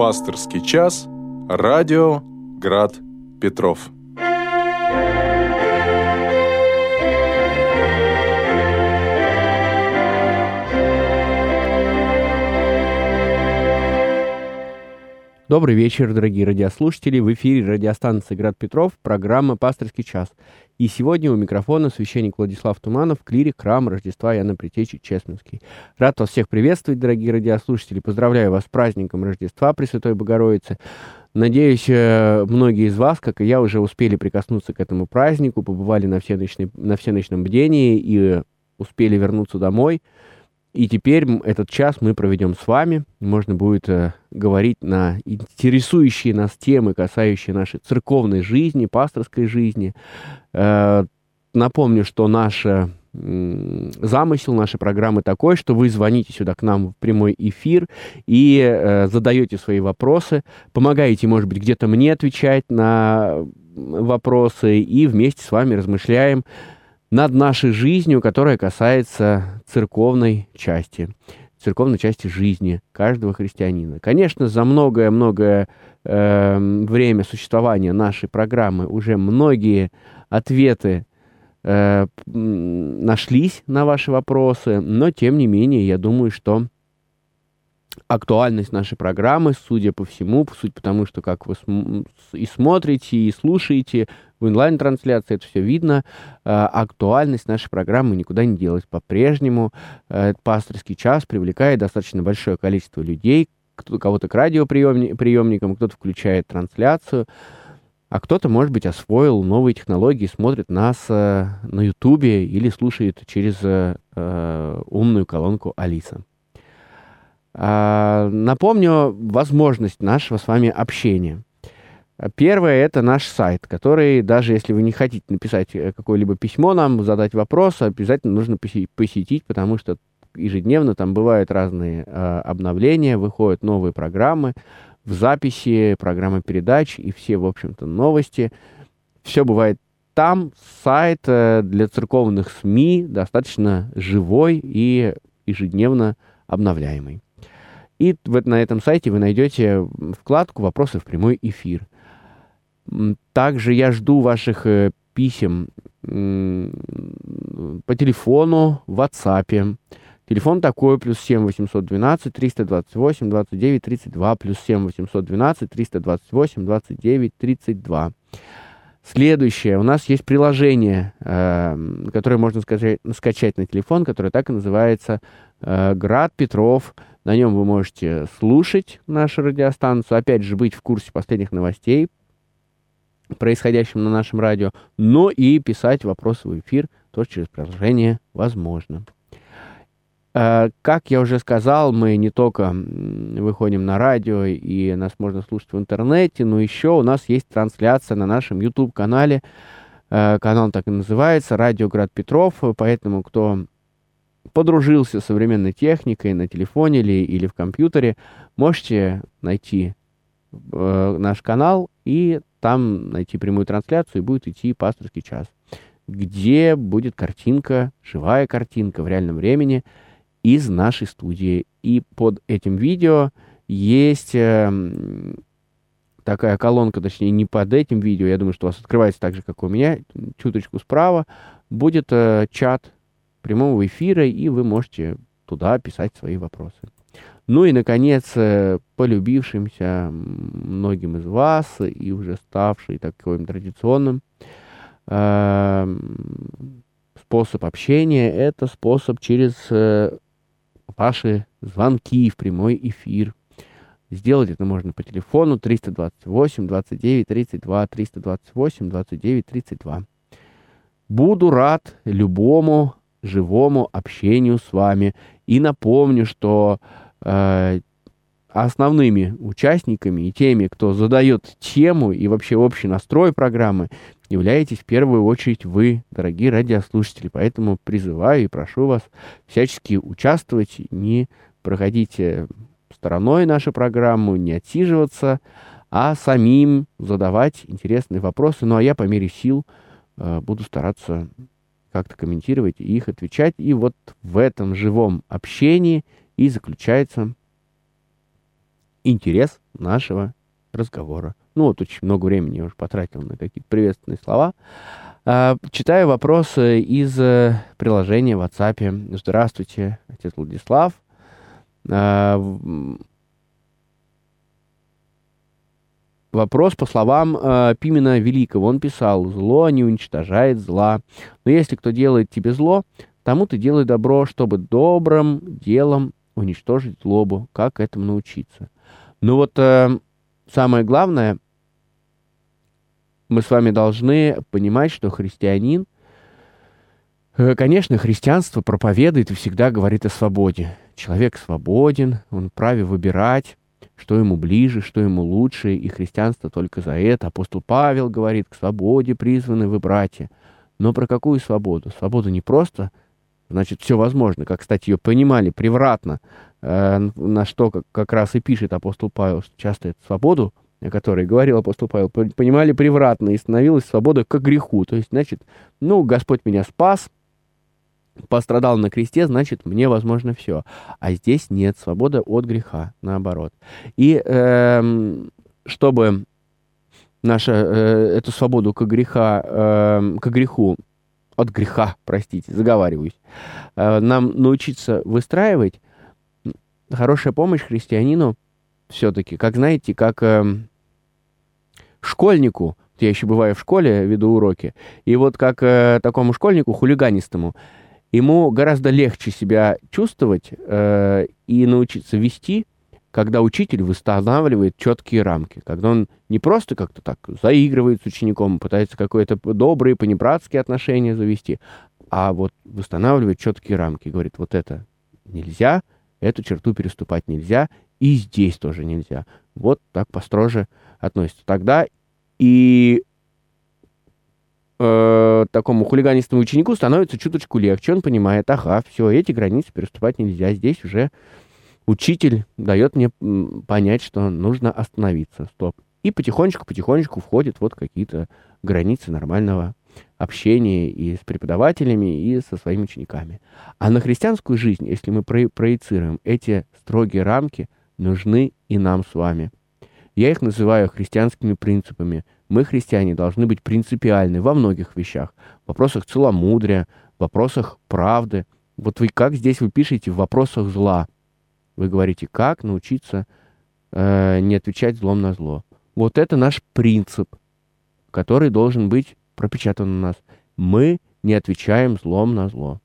Пасторский час. Радио Град Петров. Добрый вечер, дорогие радиослушатели. В эфире радиостанции «Град Петров» программа «Пасторский час». И сегодня у микрофона священник Владислав Туманов, клирик храм Рождества Яна Притечи Честновский. Рад вас всех приветствовать, дорогие радиослушатели. Поздравляю вас с праздником Рождества Пресвятой Богородицы. Надеюсь, э, многие из вас, как и я, уже успели прикоснуться к этому празднику, побывали на всеночной, на всеночном бдении и успели вернуться домой – и теперь этот час мы проведем с вами. Можно будет э, говорить на интересующие нас темы, касающие нашей церковной жизни, пасторской жизни. Э, напомню, что э, замысел нашей программы такой, что вы звоните сюда к нам в прямой эфир и э, задаете свои вопросы, помогаете, может быть, где-то мне отвечать на вопросы, и вместе с вами размышляем над нашей жизнью, которая касается церковной части, церковной части жизни каждого христианина. Конечно, за многое-многое э, время существования нашей программы уже многие ответы э, нашлись на ваши вопросы, но тем не менее, я думаю, что актуальность нашей программы, судя по всему, суть потому, что как вы и смотрите, и слушаете в онлайн-трансляции, это все видно, э, актуальность нашей программы никуда не делась. По-прежнему э, пасторский час привлекает достаточно большое количество людей, кто кого-то к радиоприемникам, кто-то включает трансляцию, а кто-то, может быть, освоил новые технологии, смотрит нас э, на Ютубе или слушает через э, умную колонку Алиса. А, напомню возможность нашего с вами общения. Первое – это наш сайт, который, даже если вы не хотите написать э, какое-либо письмо нам, задать вопрос, обязательно нужно посетить, потому что ежедневно там бывают разные э, обновления, выходят новые программы в записи, программы передач и все, в общем-то, новости. Все бывает там. Сайт э, для церковных СМИ достаточно живой и ежедневно обновляемый. И вот на этом сайте вы найдете вкладку «Вопросы в прямой эфир». Также я жду ваших э, писем по телефону, в WhatsApp. Телефон такой, плюс 7 812 328 29 32, плюс 7 812 328 29 32. Следующее. У нас есть приложение, э, которое можно скачать, скачать на телефон, которое так и называется э, «Град Петров». На нем вы можете слушать нашу радиостанцию, опять же, быть в курсе последних новостей, происходящим на нашем радио, но и писать вопросы в эфир тоже через приложение возможно. Э, как я уже сказал, мы не только выходим на радио и нас можно слушать в интернете, но еще у нас есть трансляция на нашем YouTube-канале. Э, канал так и называется «Радио Град Петров», поэтому кто подружился с современной техникой на телефоне или, или в компьютере, можете найти э, наш канал и там найти прямую трансляцию, и будет идти пасторский час, где будет картинка, живая картинка в реальном времени из нашей студии. И под этим видео есть э, такая колонка, точнее, не под этим видео, я думаю, что у вас открывается так же, как у меня, чуточку справа, будет э, чат прямого эфира, и вы можете туда писать свои вопросы. Ну и, наконец, э, полюбившимся многим из вас и уже ставший таким традиционным э, способ общения – это способ через э, ваши звонки в прямой эфир. Сделать это можно по телефону 328 29 32 328 29 32. Буду рад любому живому общению с вами. И напомню, что Э, основными участниками и теми, кто задает тему и вообще общий настрой программы, являетесь в первую очередь вы, дорогие радиослушатели. Поэтому призываю и прошу вас всячески участвовать, не проходите стороной нашу программу, не отсиживаться, а самим задавать интересные вопросы. Ну а я по мере сил э, буду стараться как-то комментировать их отвечать. И вот в этом живом общении – и заключается интерес нашего разговора. Ну вот очень много времени я уже потратил на какие-то приветственные слова. А, читаю вопросы из э, приложения в WhatsApp. Здравствуйте, отец Владислав. А, вопрос по словам э, Пимена Великого. Он писал, зло не уничтожает зла. Но если кто делает тебе зло, тому ты делай добро, чтобы добрым делом уничтожить злобу. Как этому научиться? Ну вот э, самое главное, мы с вами должны понимать, что христианин, э, конечно, христианство проповедует и всегда говорит о свободе. Человек свободен, он вправе выбирать, что ему ближе, что ему лучше, и христианство только за это. Апостол Павел говорит, к свободе призваны вы, братья. Но про какую свободу? Свободу не просто, значит, все возможно, как, кстати, ее понимали превратно, э, на что как, как раз и пишет апостол Павел, что часто эту свободу, о которой говорил апостол Павел, понимали превратно, и становилась свобода к греху. То есть, значит, ну, Господь меня спас, пострадал на кресте, значит, мне возможно все. А здесь нет, свобода от греха, наоборот. И э, чтобы наша, э, эту свободу к, греха, э, к греху, от греха, простите, заговариваюсь, э, нам научиться выстраивать, хорошая помощь христианину все-таки, как знаете, как э, школьнику, я еще бываю в школе, веду уроки, и вот как э, такому школьнику, хулиганистому, ему гораздо легче себя чувствовать э, и научиться вести, когда учитель восстанавливает четкие рамки, когда он не просто как-то так заигрывает с учеником, пытается какое-то добрые, понебратские отношения завести, а вот восстанавливает четкие рамки, говорит, вот это нельзя, эту черту переступать нельзя, и здесь тоже нельзя. Вот так построже относится. Тогда и э, такому хулиганистому ученику становится чуточку легче. Он понимает, ага, все, эти границы переступать нельзя. Здесь уже учитель дает мне понять, что нужно остановиться. Стоп. И потихонечку-потихонечку входят вот какие-то границы нормального общения и с преподавателями, и со своими учениками. А на христианскую жизнь, если мы проецируем, эти строгие рамки нужны и нам с вами. Я их называю христианскими принципами – мы, христиане, должны быть принципиальны во многих вещах. В вопросах целомудрия, в вопросах правды. Вот вы как здесь вы пишете в вопросах зла? Вы говорите, как научиться э, не отвечать злом на зло. Вот это наш принцип, который должен быть пропечатан у нас. Мы не отвечаем злом на зло.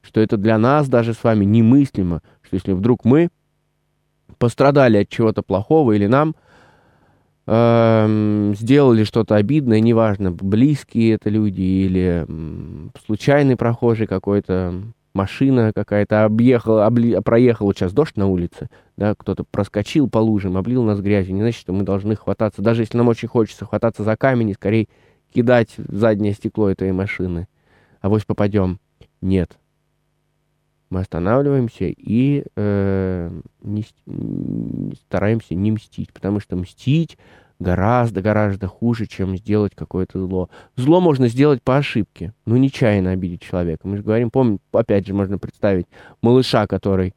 Что это для нас даже с вами немыслимо, что если вдруг мы пострадали от чего-то плохого или нам сделали что-то обидное, неважно, близкие это люди или случайный прохожий какой-то, машина какая-то объехала, обли, проехала, сейчас дождь на улице, да, кто-то проскочил по лужам, облил нас грязью, не значит, что мы должны хвататься, даже если нам очень хочется хвататься за камень и скорее кидать заднее стекло этой машины. А вот попадем. Нет. Мы останавливаемся и э, не, стараемся не мстить, потому что мстить гораздо-гораздо хуже, чем сделать какое-то зло. Зло можно сделать по ошибке, но нечаянно обидеть человека. Мы же говорим, помню, опять же, можно представить малыша, который,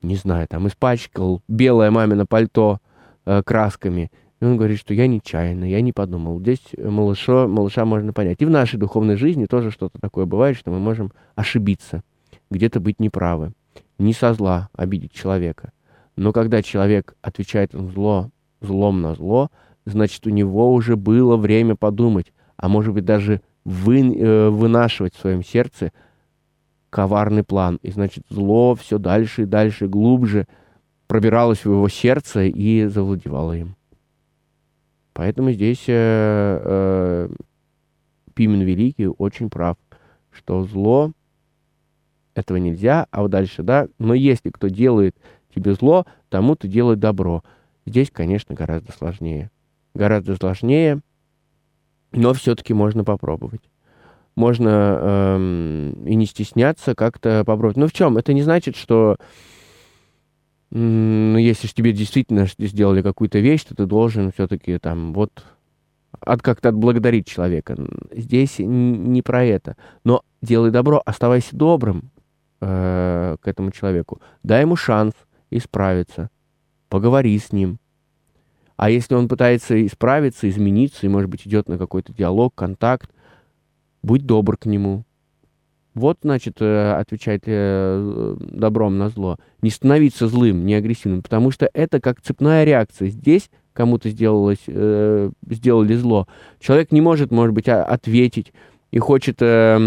не знаю, там испачкал белое мамино пальто э, красками, и он говорит, что я нечаянно, я не подумал. Здесь малыша, малыша можно понять. И в нашей духовной жизни тоже что-то такое бывает, что мы можем ошибиться, где-то быть неправы. Не со зла обидеть человека. Но когда человек отвечает зло злом на зло, значит, у него уже было время подумать, а может быть даже вы, э, вынашивать в своем сердце коварный план. И значит, зло все дальше и дальше, глубже пробиралось в его сердце и завладевало им. Поэтому здесь э, э, Пимен Великий очень прав, что зло этого нельзя, а вот дальше, да, но если кто делает тебе зло, тому ты делай добро. Здесь, конечно, гораздо сложнее. Гораздо сложнее, но все-таки можно попробовать. Можно эм, и не стесняться как-то попробовать. Но в чем? Это не значит, что ну, если же тебе действительно сделали какую-то вещь, то ты должен все-таки там вот от как-то отблагодарить человека. Здесь не про это. Но делай добро, оставайся добрым э, к этому человеку. Дай ему шанс исправиться поговори с ним. А если он пытается исправиться, измениться, и, может быть, идет на какой-то диалог, контакт, будь добр к нему. Вот, значит, э, отвечать э, добром на зло. Не становиться злым, не агрессивным, потому что это как цепная реакция. Здесь кому-то сделалось, э, сделали зло. Человек не может, может быть, ответить и хочет, э,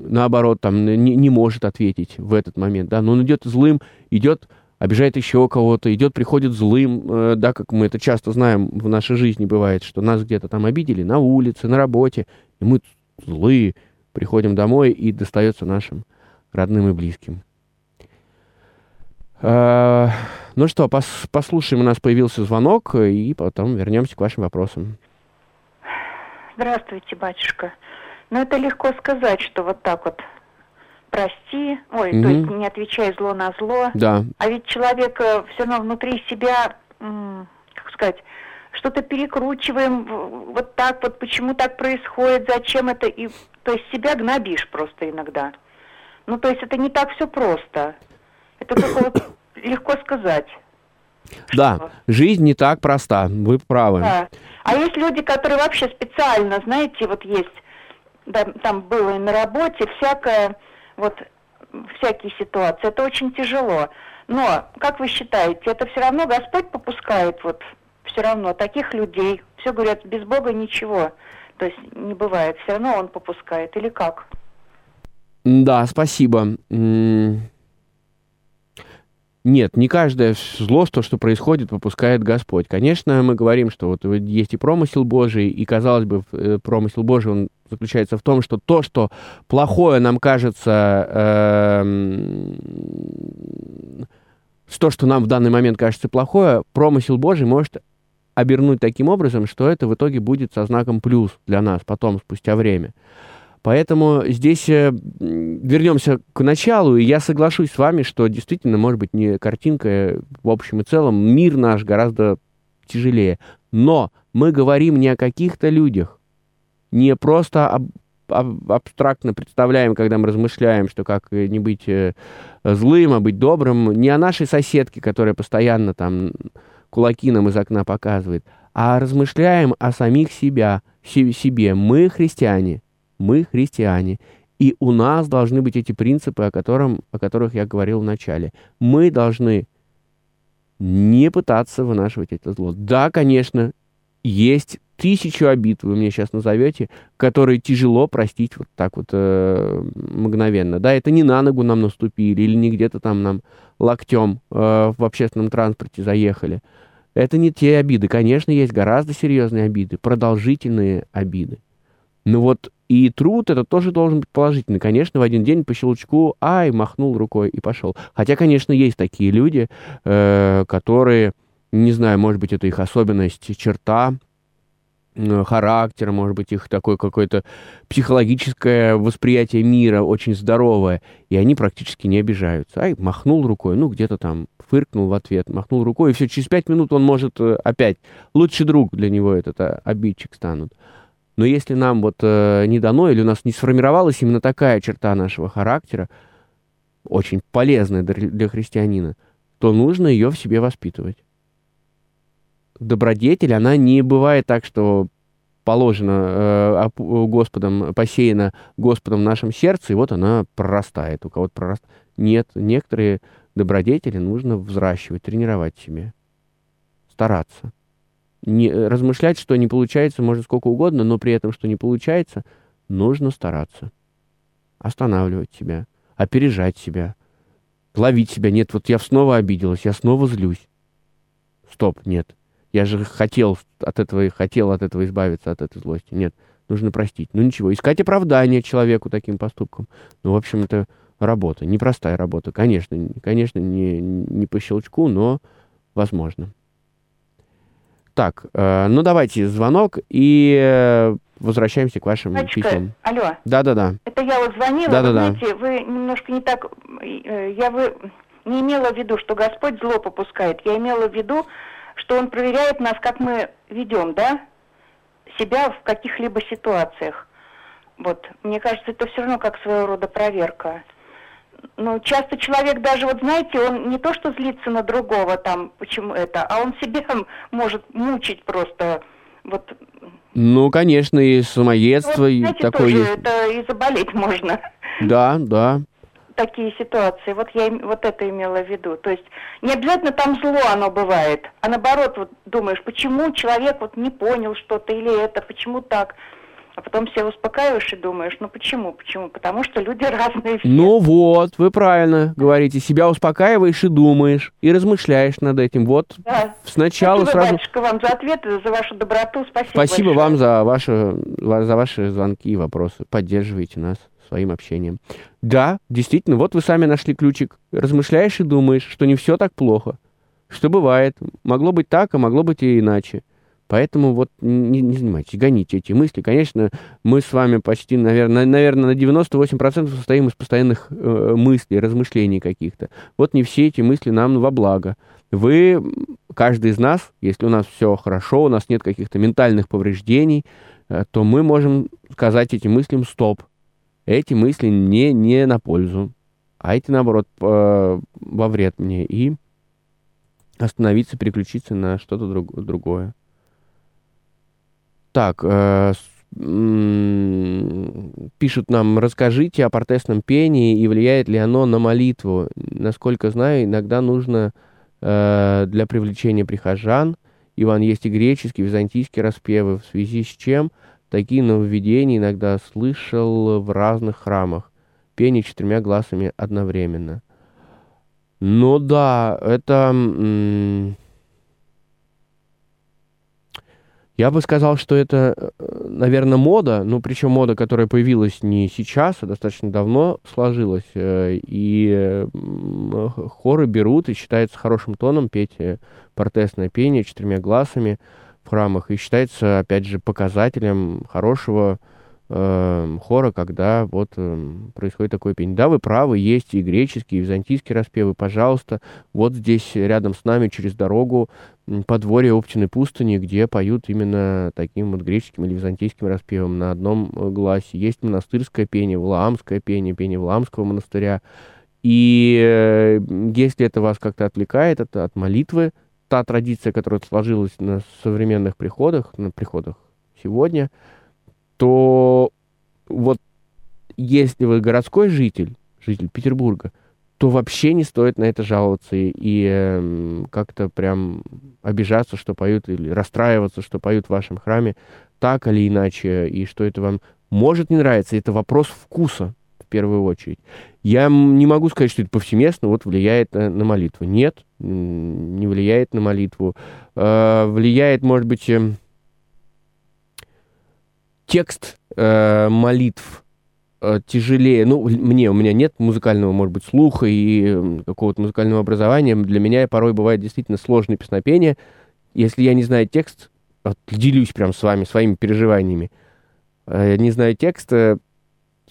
наоборот, там, не, не может ответить в этот момент, да, но он идет злым, идет обижает еще кого-то, идет, приходит злым, э, да, как мы это часто знаем в нашей жизни бывает, что нас где-то там обидели на улице, на работе, и мы злые, приходим домой и достается нашим родным и близким. Э, ну что, пос послушаем, у нас появился звонок, и потом вернемся к вашим вопросам. Здравствуйте, батюшка. Ну, это легко сказать, что вот так вот прости, ой, угу. то есть не отвечай зло на зло. Да. А ведь человек э, все равно внутри себя, как сказать, что-то перекручиваем, вот так вот, почему так происходит, зачем это, и то есть себя гнобишь просто иногда. Ну, то есть это не так все просто. Это только вот легко сказать. Да, что? жизнь не так проста, вы правы. Да. А есть люди, которые вообще специально, знаете, вот есть, да, там было и на работе всякое, вот всякие ситуации. Это очень тяжело. Но, как вы считаете, это все равно Господь попускает вот все равно таких людей. Все говорят, без Бога ничего. То есть не бывает. Все равно Он попускает. Или как? Да, спасибо. Нет, не каждое зло, то, что происходит, выпускает Господь. Конечно, мы говорим, что вот есть и промысел Божий, и, казалось бы, э, промысел Божий, он заключается в том, что то, что плохое нам кажется, э, то, что нам в данный момент кажется плохое, промысел Божий может обернуть таким образом, что это в итоге будет со знаком плюс для нас потом, спустя время. Поэтому здесь э, вернемся к началу, и я соглашусь с вами, что действительно, может быть, не картинка, э, в общем и целом, мир наш гораздо тяжелее. Но мы говорим не о каких-то людях, не просто об, абстрактно представляем, когда мы размышляем, что как не быть э, злым, а быть добрым, не о нашей соседке, которая постоянно там кулаки нам из окна показывает, а размышляем о самих себя, себе. Мы христиане, мы христиане. И у нас должны быть эти принципы, о, котором, о которых я говорил в начале. Мы должны не пытаться вынашивать это зло. Да, конечно, есть тысячу обид, вы мне сейчас назовете, которые тяжело простить вот так вот э, мгновенно. Да, это не на ногу нам наступили или не где-то там нам локтем э, в общественном транспорте заехали. Это не те обиды. Конечно, есть гораздо серьезные обиды, продолжительные обиды. Ну вот и труд это тоже должен быть положительный. Конечно, в один день по щелчку, ай, махнул рукой и пошел. Хотя, конечно, есть такие люди, э, которые, не знаю, может быть, это их особенность, черта, характера, может быть, их такое какое-то психологическое восприятие мира очень здоровое, и они практически не обижаются. Ай, махнул рукой, ну, где-то там фыркнул в ответ, махнул рукой, и все, через пять минут он может э, опять, лучший друг для него этот а, обидчик станут. Но если нам вот э, не дано, или у нас не сформировалась именно такая черта нашего характера, очень полезная для, для христианина, то нужно ее в себе воспитывать. Добродетель, она не бывает так, что положено э, Господом, посеяна Господом в нашем сердце, и вот она прорастает. У кого-то прорастает. Нет, некоторые добродетели нужно взращивать, тренировать себе, стараться не, э, размышлять, что не получается, может сколько угодно, но при этом, что не получается, нужно стараться. Останавливать себя, опережать себя, ловить себя. Нет, вот я снова обиделась, я снова злюсь. Стоп, нет. Я же хотел от этого, хотел от этого избавиться, от этой злости. Нет, нужно простить. Ну ничего, искать оправдание человеку таким поступком. Ну, в общем, это работа, непростая работа. Конечно, конечно, не, не по щелчку, но возможно. Так, э, ну давайте звонок и э, возвращаемся к вашим Мачка, письмам. Алло. Да-да-да. Это я вот звонила, да, да, знаете, вы немножко не так... Э, я вы не имела в виду, что Господь зло попускает. Я имела в виду, что Он проверяет нас, как мы ведем, да, себя в каких-либо ситуациях. Вот, мне кажется, это все равно как своего рода проверка. Ну, часто человек даже, вот знаете, он не то что злится на другого там, почему это, а он себя может мучить просто, вот. Ну, конечно, и самоедство, вот, и знаете, такое тоже есть. это и заболеть можно. Да, да. Такие ситуации, вот я вот это имела в виду. То есть не обязательно там зло оно бывает, а наоборот, вот думаешь, почему человек вот не понял что-то или это, почему так. А потом себя успокаиваешь и думаешь, ну почему, почему? Потому что люди разные все. Ну вот, вы правильно говорите. Себя успокаиваешь и думаешь, и размышляешь над этим. Вот Да. сначала Спасибо, сразу... батюшка, вам за ответы, за вашу доброту. Спасибо Спасибо большое. вам за ваши, ва- за ваши звонки и вопросы. Поддерживаете нас своим общением. Да, действительно, вот вы сами нашли ключик. Размышляешь и думаешь, что не все так плохо. Что бывает. Могло быть так, а могло быть и иначе. Поэтому вот не, не занимайтесь, гоните эти мысли. Конечно, мы с вами почти, наверное, наверное на 98% состоим из постоянных э, мыслей, размышлений каких-то. Вот не все эти мысли нам во благо. Вы, каждый из нас, если у нас все хорошо, у нас нет каких-то ментальных повреждений, э, то мы можем сказать этим мыслям «стоп». Эти мысли не, не на пользу, а эти, наоборот, э, во вред мне. И остановиться, переключиться на что-то друг- другое. Так, э, пишут нам, расскажите о протестном пении и влияет ли оно на молитву. Насколько знаю, иногда нужно э, для привлечения прихожан. Иван, есть и греческие, византийские распевы, в связи с чем такие нововведения иногда слышал в разных храмах. Пение четырьмя глазами одновременно. Ну да, это... м, Я бы сказал, что это, наверное, мода, ну, причем мода, которая появилась не сейчас, а достаточно давно сложилась. э, И э, хоры берут, и считается хорошим тоном петь э, протестное пение четырьмя глазами в храмах. И считается, опять же, показателем хорошего э, хора, когда вот э, происходит такое пение. Да, вы правы, есть и греческие, и византийские распевы. Пожалуйста, вот здесь рядом с нами через дорогу подворье Оптиной пустыни, где поют именно таким вот греческим или византийским распевом на одном э, гласе. Есть монастырское пение, валаамское пение, пение Валаамского монастыря. И э, если это вас как-то отвлекает это от молитвы, та традиция, которая сложилась на современных приходах, на приходах сегодня, то вот если вы городской житель, житель Петербурга, то вообще не стоит на это жаловаться и, эм, как-то прям обижаться, что поют, или расстраиваться, что поют в вашем храме так или иначе, и что это вам может не нравиться. Это вопрос вкуса в первую очередь. Я не могу сказать, что это повсеместно вот влияет на, на молитву. Нет, не влияет на молитву. Э, влияет, может быть, эм, текст э, молитв э, тяжелее. Ну, мне, у меня нет музыкального, может быть, слуха и какого-то музыкального образования. Для меня порой бывает действительно сложное песнопение. Если я не знаю текст, вот делюсь прям с вами своими переживаниями. Э, не знаю текста,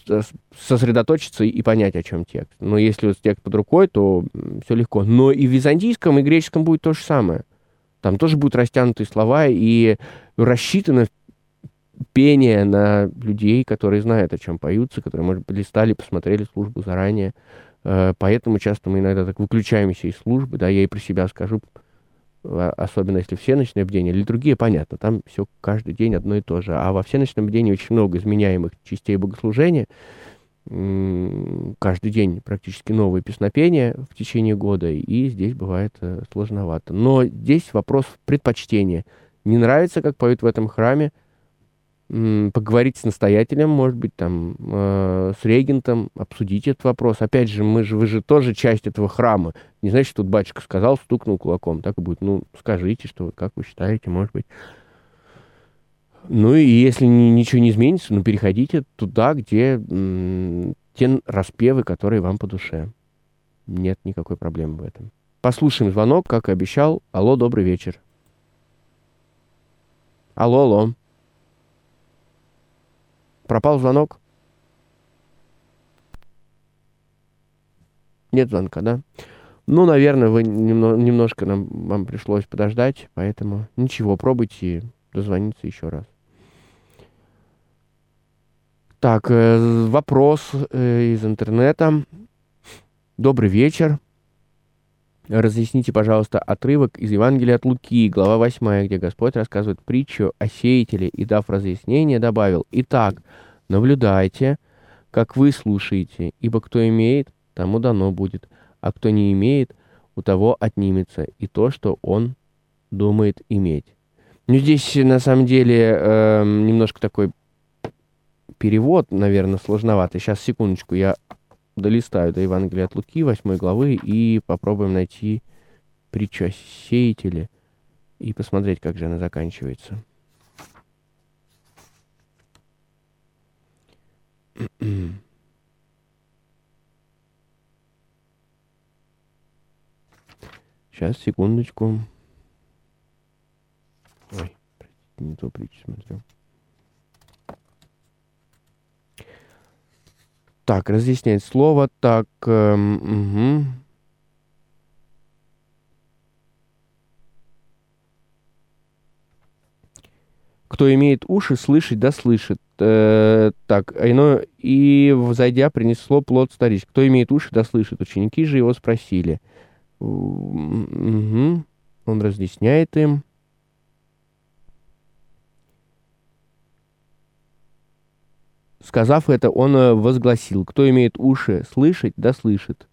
с- сосредоточиться и понять, о чем текст. Но если вот текст под рукой, то все легко. Но и в византийском, и греческом будет то же самое. Там тоже будут растянутые слова и рассчитано пение на людей, которые знают, о чем поются, которые, может быть, листали, посмотрели службу заранее. Э, Поэтому часто мы иногда так выключаемся из службы, да, я и про себя скажу, а- особенно если всеночное бдение, другие, понятно, там все каждый день одно и то же. А во всеночном бдении очень много изменяемых частей богослужения, каждый день практически новые песнопения в течение года, и здесь бывает э, сложновато. Но здесь вопрос предпочтения. Не нравится, как поют в этом храме, поговорить с настоятелем, может быть, там, э, с регентом, обсудить этот вопрос. Опять же, мы же, вы же тоже часть этого храма. Не значит, тут батюшка сказал, стукнул кулаком. Так и будет. Ну, скажите, что, как вы считаете, может быть. Ну и если ни- ничего не изменится, ну переходите туда, где м, те распевы, которые вам по душе. Нет никакой проблемы в этом. Послушаем звонок, как и обещал. Алло, добрый вечер. Алло, алло. Пропал звонок? Нет звонка, да? Ну, наверное, вы немно- немножко нам, вам пришлось подождать, поэтому ничего, пробуйте дозвониться еще раз. Так, э, вопрос э, из интернета. Добрый вечер. Разъясните, пожалуйста, отрывок из Евангелия от Луки, глава 8, где Господь рассказывает притчу о сеятеле и, дав разъяснение, добавил, «Итак, наблюдайте, как вы слушаете, ибо кто имеет, тому дано будет, а кто не имеет, у того отнимется и то, что он думает иметь». Ну, здесь, на самом деле, э, немножко такой перевод, наверное, сложноватый. Сейчас, секундочку, я долистаю до Евангелия от Луки, 8 главы, и попробуем найти притчу о и посмотреть, как же она заканчивается. Сейчас, секундочку. Ой, не то притчу смотрю. Так, разъяснять слово. Так, эм, угу. Кто имеет уши, слышать да слышит. Э, так, а и, взойдя, принесло плод старич. Кто имеет уши, да слышит. Ученики же его спросили. Угу. Он разъясняет им. Сказав это, он э, возгласил, кто имеет уши слышать, да слышит.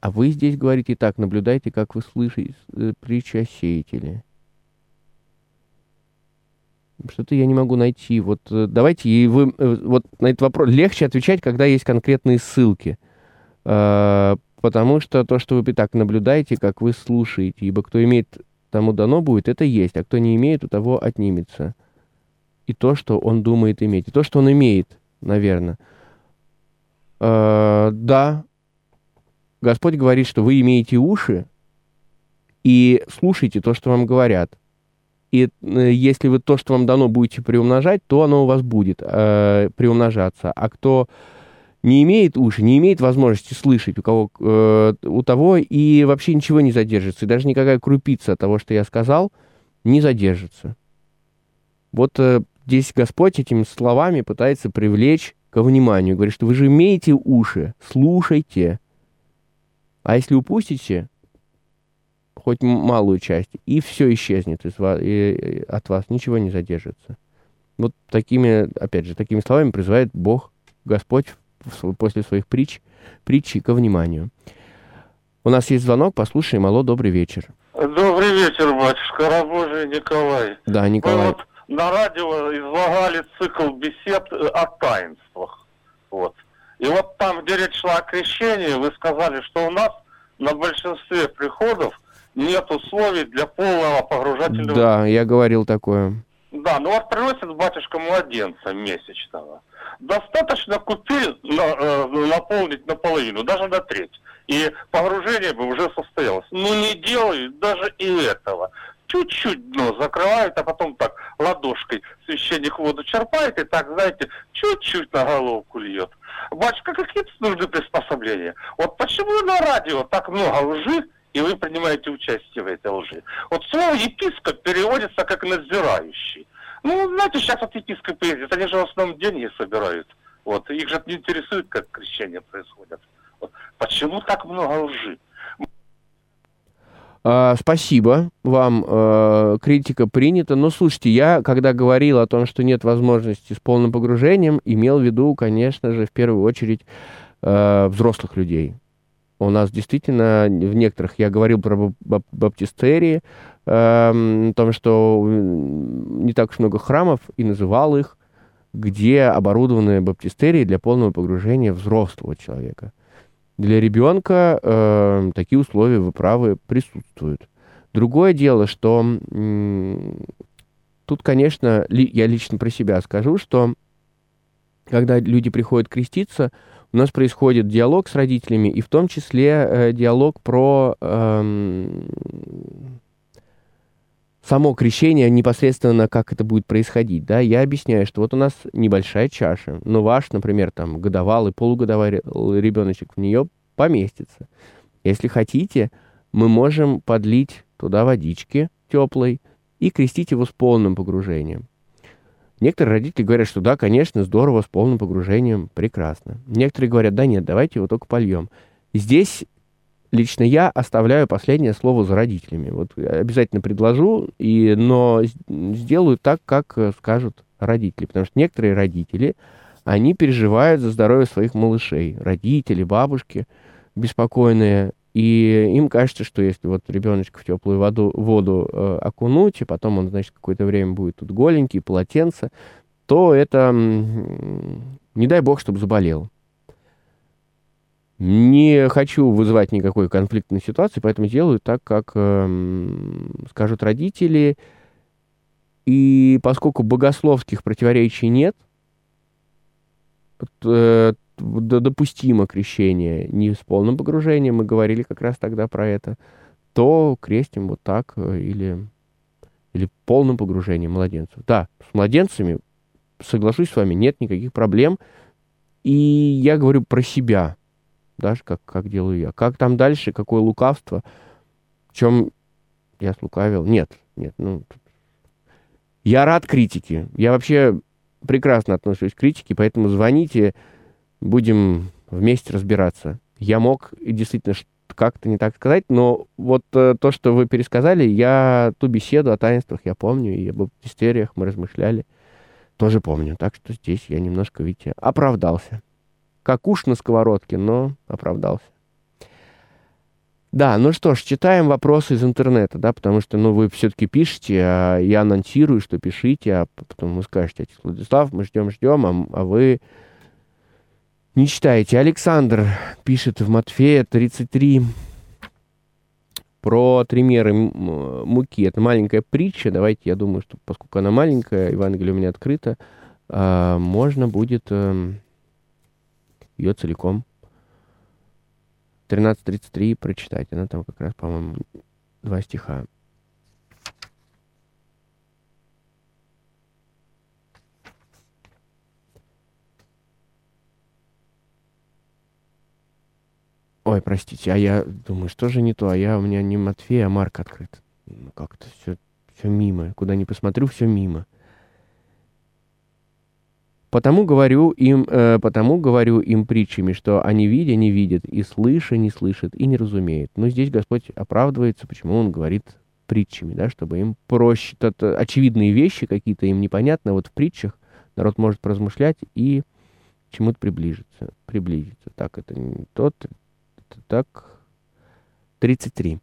А вы здесь говорите так, наблюдайте, как вы слышите э, притчу о сеятеле. Что-то я не могу найти. Вот э, давайте, и вы, вот на этот вопрос легче отвечать, когда есть конкретные ссылки. А, потому что то, что вы так наблюдаете, как вы слушаете, ибо кто имеет, тому дано будет, это есть, а кто не имеет, у того отнимется и то, что он думает иметь, и то, что он имеет, наверное. Э, да, Господь говорит, что вы имеете уши и слушайте то, что вам говорят. И э, если вы то, что вам дано, будете приумножать, то оно у вас будет э, приумножаться. А кто не имеет уши, не имеет возможности слышать, у кого э, у того и вообще ничего не задержится. И даже никакая крупица того, что я сказал, не задержится. Вот э, здесь Господь этими словами пытается привлечь ко вниманию. Говорит, что вы же имеете уши, слушайте. А если упустите хоть малую часть, и все исчезнет из вас, и от вас, ничего не задержится. Вот такими, опять же, такими словами призывает Бог, Господь после своих притч, притчи ко вниманию. У нас есть звонок, послушаем. Алло, добрый вечер. Добрый вечер, батюшка, рабожий Николай. Да, Николай. Вот на радио излагали цикл бесед э, о таинствах. Вот. И вот там, где речь шла о крещении, вы сказали, что у нас на большинстве приходов нет условий для полного погружательного... Да, я говорил такое. Да, ну вот приносит батюшка младенца месячного. Достаточно купель на, э, наполнить наполовину, даже на треть. И погружение бы уже состоялось. Ну не делают даже и этого чуть-чуть дно закрывают, а потом так ладошкой священник воду черпает и так, знаете, чуть-чуть на головку льет. Батюшка, какие нужны приспособления? Вот почему на радио так много лжи, и вы принимаете участие в этой лжи? Вот слово епископ переводится как надзирающий. Ну, знаете, сейчас вот епископы ездят, они же в основном деньги собирают. Вот, их же не интересует, как крещение происходит. Вот. Почему так много лжи? Uh, спасибо вам, uh, критика принята. Но слушайте, я, когда говорил о том, что нет возможности с полным погружением, имел в виду, конечно же, в первую очередь uh, взрослых людей. У нас действительно в некоторых, я говорил про баптистерии, о том, что не так уж много храмов, и называл их, где оборудованы баптистерии для полного погружения взрослого человека. Для ребенка э, такие условия, вы правы, присутствуют. Другое дело, что м- тут, конечно, ли, я лично про себя скажу, что когда люди приходят креститься, у нас происходит диалог с родителями, и в том числе э, диалог про э, само крещение, непосредственно как это будет происходить. Да? Я объясняю, что вот у нас небольшая чаша, но ваш, например, там, годовалый, полугодовалый ребеночек в нее поместится. Если хотите, мы можем подлить туда водички теплой и крестить его с полным погружением. Некоторые родители говорят, что да, конечно, здорово, с полным погружением, прекрасно. Некоторые говорят, да нет, давайте его только польем. Здесь лично я оставляю последнее слово за родителями. Вот обязательно предложу, и, но сделаю так, как э, скажут родители. Потому что некоторые родители, они переживают за здоровье своих малышей. Родители, бабушки беспокойные. И им кажется, что если вот ребеночка в теплую воду, воду э, окунуть, и потом он, значит, какое-то время будет тут голенький, полотенце, то это, не дай бог, чтобы заболел. Не хочу вызывать никакой конфликтной ситуации, поэтому делаю так, как э, скажут родители. И поскольку богословских противоречий нет, э, допустимо крещение не с полным погружением, мы говорили как раз тогда про это, то крестим вот так э, или, или полным погружением младенцев. Да, с младенцами, соглашусь с вами, нет никаких проблем. И я говорю про себя, даже как, как делаю я. Как там дальше, какое лукавство, в чем я слукавил? Нет, нет, ну... Я рад критике. Я вообще прекрасно отношусь к критике, поэтому звоните, будем вместе разбираться. Я мог действительно как-то не так сказать, но вот э, то, что вы пересказали, я ту беседу о таинствах я помню, и об мистериях мы размышляли, тоже помню. Так что здесь я немножко, видите, оправдался. Как уж на сковородке, но оправдался. Да, ну что ж, читаем вопросы из интернета, да, потому что, ну, вы все-таки пишете, а я анонсирую, что пишите, а потом вы скажете, отец Владислав, мы ждем-ждем, а, а вы не читаете. Александр пишет в Матфея 33 про три меры муки. Это маленькая притча. Давайте, я думаю, что поскольку она маленькая, Евангелие у меня открыто, а, можно будет эм, ее целиком 13.33 прочитать. Она там как раз, по-моему, два стиха. Ой, простите, а я думаю, что же не то, а я у меня не Матфей, а Марк открыт. Ну, как-то все, все мимо. Куда ни посмотрю, все мимо. Потому говорю им, э, потому говорю им притчами, что они видя не видят, и слыша не слышат, и не разумеют. Но здесь Господь оправдывается, почему Он говорит притчами, да, чтобы им проще, это очевидные вещи какие-то им непонятны, вот в притчах народ может поразмышлять и чему-то приблизиться, приблизиться. Так, это не тот, это так, 33.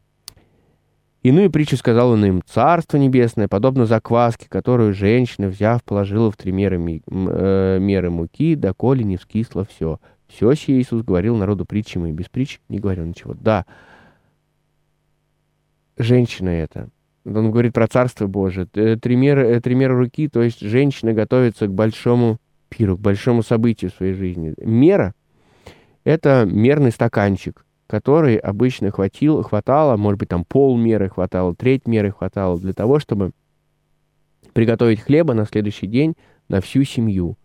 Иную притчу сказал он им, «Царство небесное, подобно закваске, которую женщина, взяв, положила в три меры, э, меры муки, доколе не вскисло все». Все сие Иисус говорил народу притчами, и без притч не говорил ничего. Да, женщина это. Он говорит про Царство Божие. Три меры, э, три меры руки, то есть женщина готовится к большому пиру, к большому событию в своей жизни. Мера — это мерный стаканчик который обычно хватил, хватало, может быть, там полмеры хватало, треть меры хватало для того, чтобы приготовить хлеба на следующий день на всю семью.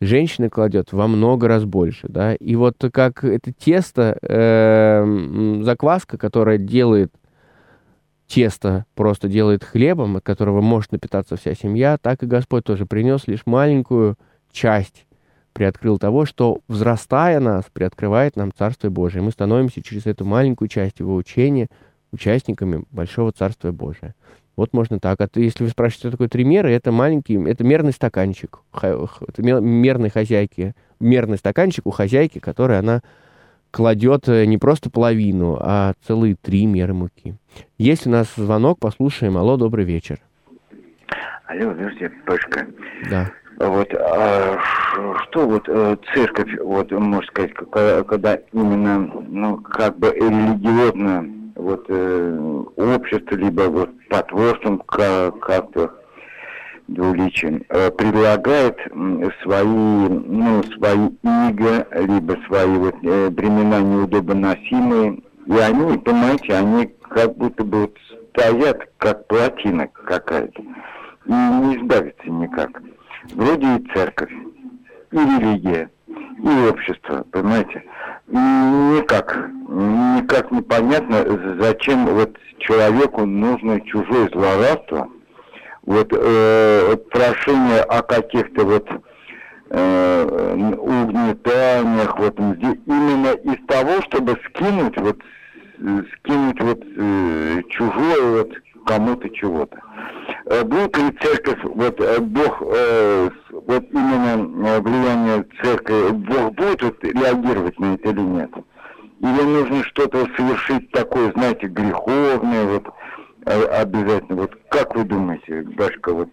Женщина кладет во много раз больше, да, и вот как это тесто, э, закваска, которая делает тесто, просто делает хлебом, от которого может напитаться вся семья, так и Господь тоже принес лишь маленькую часть приоткрыл того, что, взрастая нас, приоткрывает нам Царство Божие. Мы становимся через эту маленькую часть его учения участниками Большого Царства Божия. Вот можно так. А если вы спрашиваете, что такое три меры, это маленький, это мерный стаканчик, это мерной хозяйки, мерный стаканчик у хозяйки, который она кладет э, не просто половину, а целые три меры муки. Есть у нас звонок, послушаем. Алло, добрый вечер. Алло, здравствуйте, Пашка. Да. Вот, а что вот э, церковь, вот, можно сказать, когда, именно, ну, как бы религиозное вот, э, общество, либо вот потворством как-то двуличием, э, предлагает свои, ну, свои иго, либо свои вот времена неудобоносимые, и они, понимаете, они как будто бы стоят, как плотина какая-то, и не избавиться никак вроде и церковь, и религия, и общество, понимаете? Никак, никак непонятно, зачем вот человеку нужно чужое злорадство, вот э, прошение о каких-то вот э, угнетаниях, вот именно из того, чтобы скинуть вот скинуть вот э, чужое вот кому-то чего-то. Э, будет ли церковь, вот э, Бог, э, вот именно влияние церкви, Бог будет вот реагировать на это или нет? Или нужно что-то совершить такое, знаете, греховное, вот обязательно. Вот как вы думаете, Башка, вот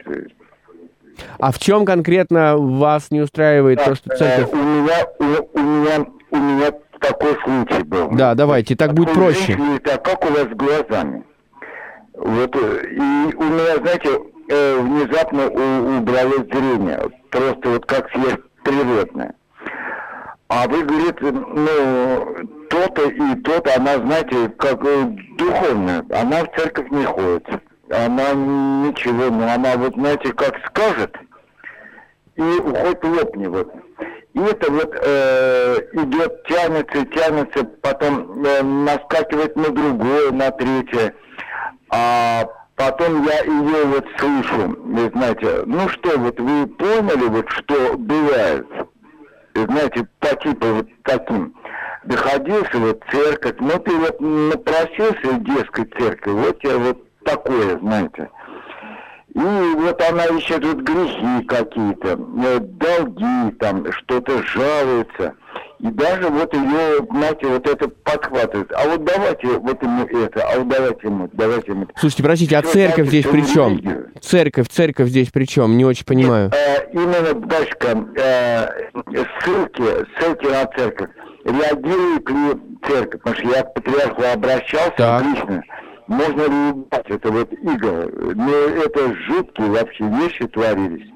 а в чем конкретно вас не устраивает да, то, что церковь... У меня, у, у меня, у меня такой случай был. Да, давайте, так будет проще. А как у вас с глазами? Вот, и у меня, знаете, э, внезапно убралось зрение. Просто вот как сверхприродное. А вы говорите, ну, то-то и то-то, она, знаете, как э, духовная. Она в церковь не ходит она ничего, но она вот, знаете, как скажет, и хоть лопни вот. И это вот э, идет, тянется, тянется, потом э, наскакивает на другое, на третье. А потом я ее вот слышу, вы знаете, ну что, вот вы поняли, вот что бывает? И, знаете, по типу вот таким. Доходился вот церковь, ну ты вот напросился в детской церкви, вот я вот такое, знаете. И вот она еще тут грехи какие-то, э, долги там, что-то жалуется. И даже вот ее, знаете, вот это подхватывает. А вот давайте вот ему это, а вот давайте ему, давайте ему. Слушайте, простите, а церковь здесь при чем? Церковь, церковь здесь при чем? Не очень понимаю. Э, именно, Дашка, э, ссылки, ссылки на церковь. Реагирует ли церковь? Потому что я к патриарху обращался так. лично можно ли убрать это вот иго? Но это жуткие вообще вещи творились.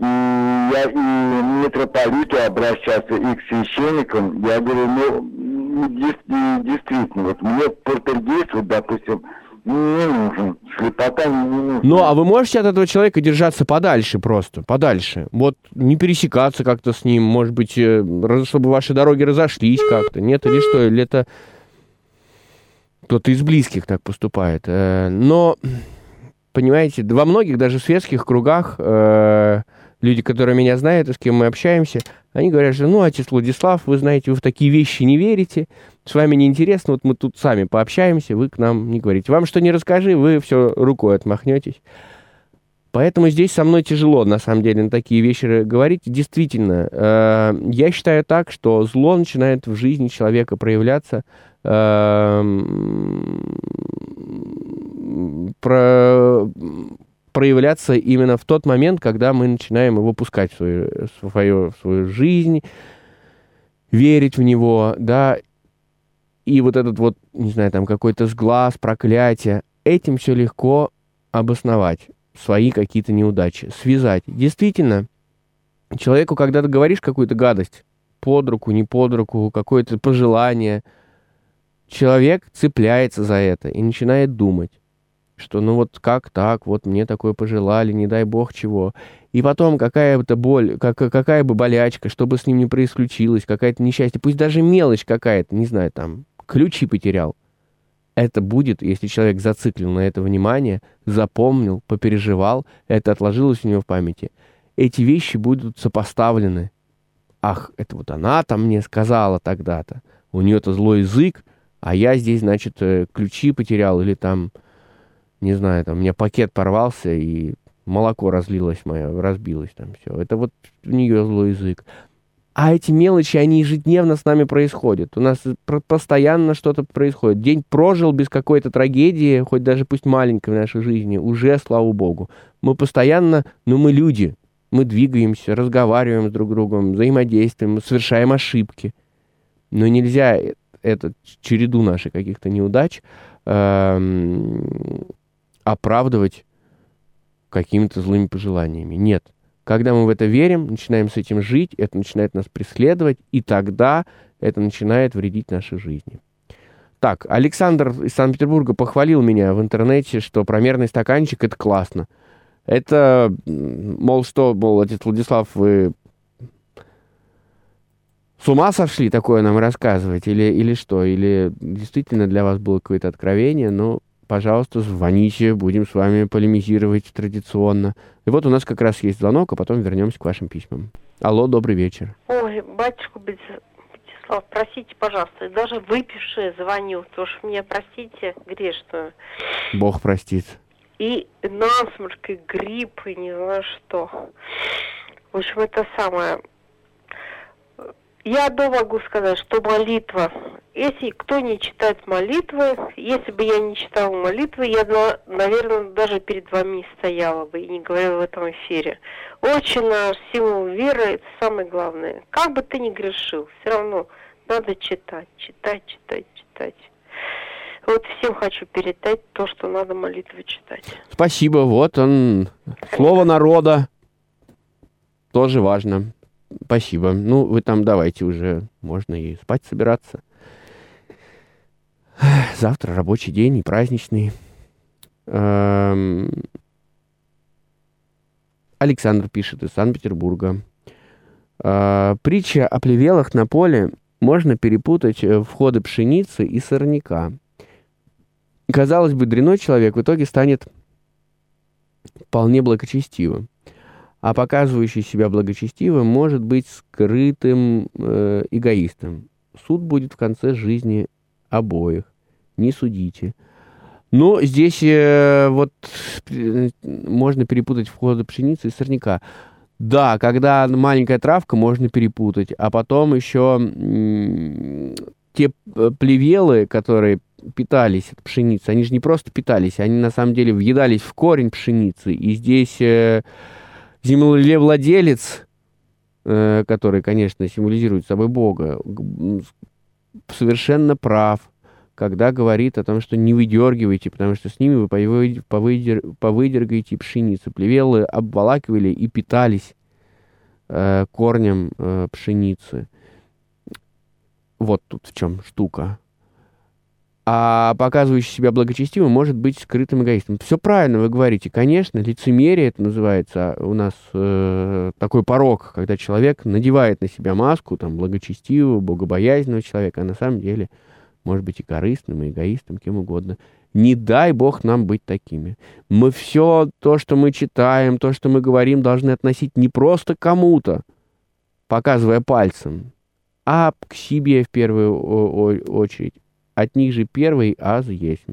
И я и митрополиту обращался, и к священникам. Я говорю, ну, действительно, вот мне полтергейст, вот, допустим, не нужен. Слепота не нужна. Ну, а вы можете от этого человека держаться подальше просто, подальше? Вот не пересекаться как-то с ним, может быть, э, чтобы ваши дороги разошлись как-то, нет? Или что? Или это кто-то из близких так поступает. Э, но, понимаете, во многих даже светских кругах э, люди, которые меня знают с кем мы общаемся, они говорят, что, ну, отец Владислав, вы знаете, вы в такие вещи не верите, с вами неинтересно, вот мы тут сами пообщаемся, вы к нам не говорите. Вам что не расскажи, вы все рукой отмахнетесь. Поэтому здесь со мной тяжело, на самом деле, на такие вещи говорить. Действительно, э, я считаю так, что зло начинает в жизни человека проявляться Эм, про, проявляться именно в тот момент, когда мы начинаем его пускать в свою, свою, в свою жизнь, верить в него, да, и вот этот вот, не знаю, там какой-то сглаз, проклятие, этим все легко обосновать свои какие-то неудачи, связать. Действительно, человеку, когда ты говоришь какую-то гадость, под руку, не под руку, какое-то пожелание – человек цепляется за это и начинает думать, что ну вот как так, вот мне такое пожелали, не дай бог чего. И потом какая-то боль, как, какая бы болячка, что бы с ним ни происключилось, какая-то несчастье, пусть даже мелочь какая-то, не знаю, там, ключи потерял. Это будет, если человек зациклил на это внимание, запомнил, попереживал, это отложилось у него в памяти. Эти вещи будут сопоставлены. Ах, это вот она там мне сказала тогда-то. У нее-то злой язык, а я здесь, значит, э, ключи потерял или там, не знаю, там у меня пакет порвался и молоко разлилось мое, разбилось там все. Это вот у нее злой язык. А эти мелочи, они ежедневно с нами происходят. У нас постоянно что-то происходит. День прожил без какой-то трагедии, хоть даже пусть маленькой в нашей жизни, уже, слава богу. Мы постоянно, ну мы люди, мы двигаемся, разговариваем с друг другом, взаимодействуем, совершаем ошибки. Но нельзя эту череду наших каких-то неудач э, оправдывать какими-то злыми пожеланиями. Нет. Когда мы в это верим, начинаем с этим жить, это начинает нас преследовать, и тогда это начинает вредить нашей жизни. Так, Александр из Санкт-Петербурга похвалил меня в интернете, что промерный стаканчик — это классно. Это, мол, что, мол, отец Владислав, вы с ума сошли такое нам рассказывать? Или, или что? Или действительно для вас было какое-то откровение? Ну, пожалуйста, звоните, будем с вами полемизировать традиционно. И вот у нас как раз есть звонок, а потом вернемся к вашим письмам. Алло, добрый вечер. Ой, батюшка Вячеслав, простите, пожалуйста, даже выпившая звоню, потому что меня, простите, грешную. Бог простит. И насморк, и грипп, и не знаю что. В общем, это самое... Я одно могу сказать, что молитва. Если кто не читает молитвы, если бы я не читала молитвы, я, наверное, даже перед вами стояла бы и не говорила в этом эфире. Очень наш символ веры – это самое главное. Как бы ты ни грешил, все равно надо читать, читать, читать, читать. Вот всем хочу передать то, что надо молитвы читать. Спасибо. Вот он, слово народа. Тоже важно. Спасибо. Ну, вы там давайте уже, можно и спать собираться. Завтра рабочий день и праздничный. Эм... Александр пишет из Санкт-Петербурга. Э, притча о плевелах на поле можно перепутать э, входы пшеницы и сорняка. Казалось бы, дряной человек в итоге станет вполне благочестивым а показывающий себя благочестивым может быть скрытым э, эгоистом. Суд будет в конце жизни обоих. Не судите. Но здесь э, вот э, можно перепутать входы пшеницы и сорняка. Да, когда маленькая травка, можно перепутать, а потом еще э, те плевелы, которые питались от пшеницы, они же не просто питались, они на самом деле въедались в корень пшеницы. И здесь... Э, землевладелец, э, который, конечно, символизирует собой Бога, совершенно прав, когда говорит о том, что не выдергивайте, потому что с ними вы повыдер, повыдергаете пшеницу. Плевелы обволакивали и питались э, корнем э, пшеницы. Вот тут в чем штука а показывающий себя благочестивым может быть скрытым эгоистом. Все правильно вы говорите. Конечно, лицемерие это называется у нас э, такой порог, когда человек надевает на себя маску там, благочестивого, богобоязненного человека, а на самом деле может быть и корыстным, и эгоистом, кем угодно. Не дай Бог нам быть такими. Мы все то, что мы читаем, то, что мы говорим, должны относить не просто кому-то, показывая пальцем, а к себе в первую очередь от них же первый аз есть.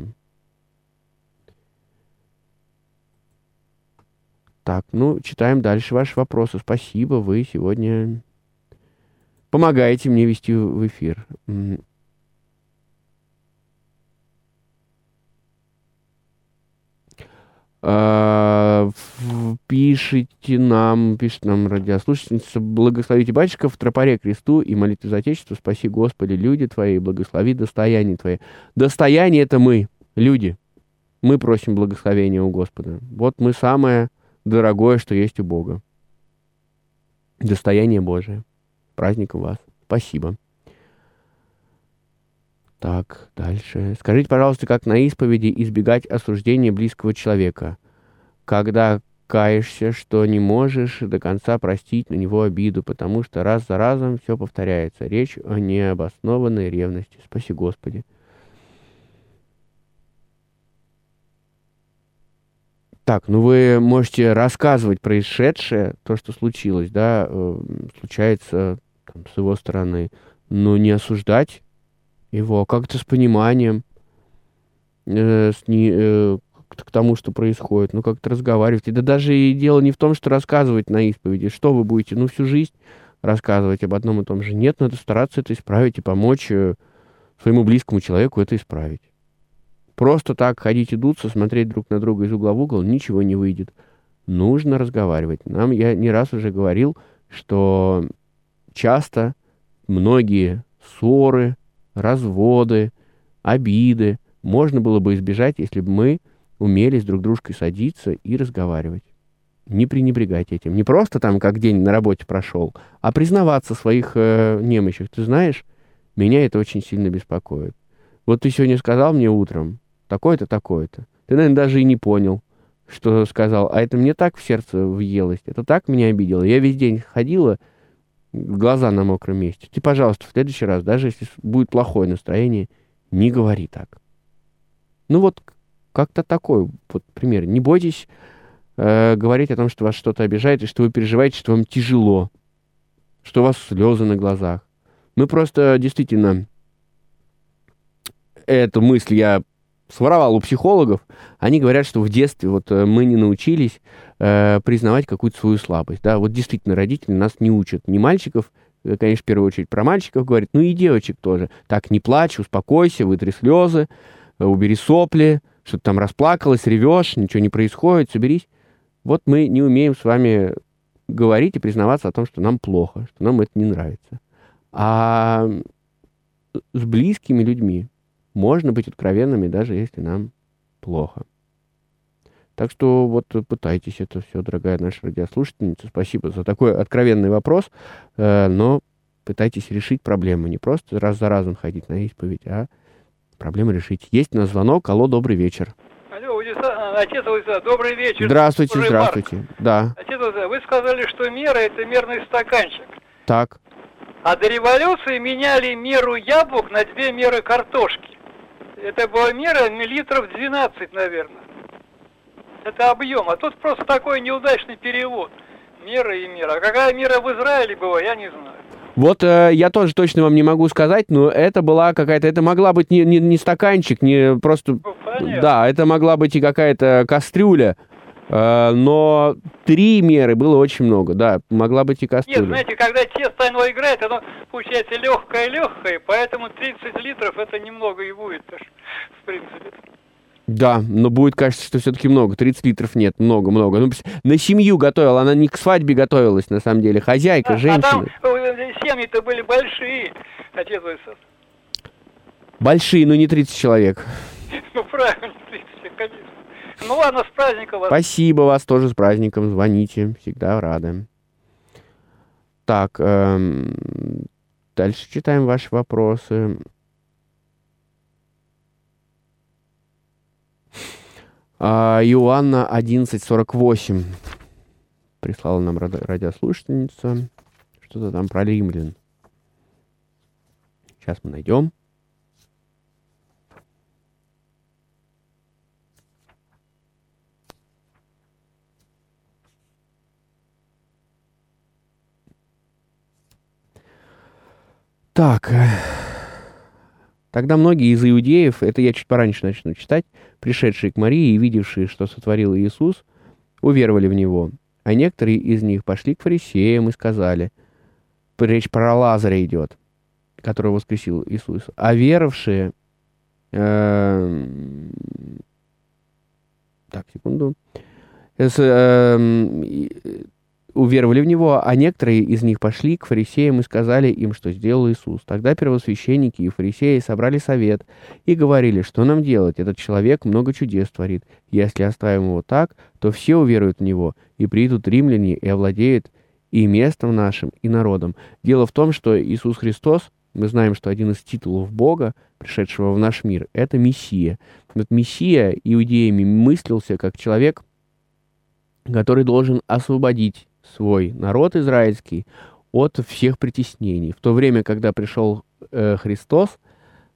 Так, ну, читаем дальше ваши вопросы. Спасибо, вы сегодня помогаете мне вести в эфир. Пишите нам, пишет нам радиослушательница, благословите батюшка в тропаре кресту и молитве за Отечество, спаси Господи, люди Твои, благослови достояние Твое. Достояние это мы, люди. Мы просим благословения у Господа. Вот мы самое дорогое, что есть у Бога. Достояние Божие. Праздником вас. Спасибо. Так, дальше. Скажите, пожалуйста, как на исповеди избегать осуждения близкого человека, когда каешься, что не можешь до конца простить на него обиду, потому что раз за разом все повторяется. Речь о необоснованной ревности. Спаси Господи. Так, ну вы можете рассказывать происшедшее, то, что случилось, да, э, случается там, с его стороны, но не осуждать его как-то с пониманием э, с не, э, к, тому, что происходит, ну, как-то разговаривать. И да даже и дело не в том, что рассказывать на исповеди, что вы будете, ну, всю жизнь рассказывать об одном и том же. Нет, надо стараться это исправить и помочь э, своему близкому человеку это исправить. Просто так ходить и дуться, смотреть друг на друга из угла в угол, ничего не выйдет. Нужно разговаривать. Нам, я не раз уже говорил, что часто многие ссоры, разводы, обиды можно было бы избежать, если бы мы умели с друг дружкой садиться и разговаривать. Не пренебрегать этим. Не просто там, как день на работе прошел, а признаваться своих э, немощах. Ты знаешь, меня это очень сильно беспокоит. Вот ты сегодня сказал мне утром, такое-то, такое-то. Ты, наверное, даже и не понял, что сказал. А это мне так в сердце въелось. Это так меня обидело. Я весь день ходила, глаза на мокром месте. Ты, пожалуйста, в следующий раз, даже если будет плохое настроение, не говори так. Ну вот как-то такой вот пример. Не бойтесь э, говорить о том, что вас что-то обижает, и что вы переживаете, что вам тяжело. что у вас слезы на глазах. Мы просто действительно эту мысль я своровал у психологов. Они говорят, что в детстве вот э, мы не научились э, признавать какую-то свою слабость. Да, вот действительно родители нас не учат, ни мальчиков, э, конечно, в первую очередь про мальчиков говорит, ну и девочек тоже. Так, не плачь, успокойся, вытри слезы, э, убери сопли, что ты там расплакалась, ревешь, ничего не происходит, соберись. Вот мы не умеем с вами говорить и признаваться о том, что нам плохо, что нам это не нравится. А с близкими людьми можно быть откровенными, даже если нам плохо. Так что вот пытайтесь это все, дорогая наша радиослушательница. Спасибо за такой откровенный вопрос, э, но пытайтесь решить проблему. Не просто раз за разом ходить на исповедь, а проблему решить. Есть на звонок. Алло, добрый вечер. Алло, отец Луиса, добрый вечер. Здравствуйте, добрый здравствуйте. Марк. Да. Отец Луиса, вы сказали, что мера это мерный стаканчик. Так. А до революции меняли меру яблок на две меры картошки. Это была мера литров 12, наверное. Это объем. А тут просто такой неудачный перевод. Мера и мера. А какая мера в Израиле была, я не знаю. Вот э, я тоже точно вам не могу сказать, но это была какая-то, это могла быть не, не, не стаканчик, не просто... Ну, да, это могла быть и какая-то кастрюля, но три меры было очень много, да, могла быть и кастрюля. Нет, знаете, когда тесто оно играет, оно получается легкое-легкое, поэтому 30 литров это немного и будет, в принципе. Да, но будет кажется, что все-таки много. 30 литров нет, много-много. Ну, на семью готовила, она не к свадьбе готовилась, на самом деле. Хозяйка, а, женщина. А там э, семьи-то были большие, отец Иисус. Большие, но не 30 человек. Ну, правильно, 30, конечно. Ну ладно, с праздником вас. Спасибо вас тоже с праздником. Звоните, всегда рады. Так, эм, дальше читаем ваши вопросы. А, Иоанна 11.48 прислала нам радиослушательница. Что-то там про римлян. Сейчас мы найдем. Так, э, Тогда многие из иудеев, это я чуть пораньше начну читать, пришедшие к Марии и видевшие, что сотворил Иисус, уверовали в Него. А некоторые из них пошли к фарисеям и сказали, речь про Лазаря идет, которого воскресил Иисус, а веровавшие, э, так, секунду, э, уверовали в него, а некоторые из них пошли к фарисеям и сказали им, что сделал Иисус. Тогда первосвященники и фарисеи собрали совет и говорили, что нам делать, этот человек много чудес творит. Если оставим его так, то все уверуют в него, и придут римляне и овладеют и местом нашим, и народом. Дело в том, что Иисус Христос, мы знаем, что один из титулов Бога, пришедшего в наш мир, это Мессия. Вот Мессия иудеями мыслился как человек, который должен освободить свой народ израильский от всех притеснений. В то время, когда пришел э, Христос,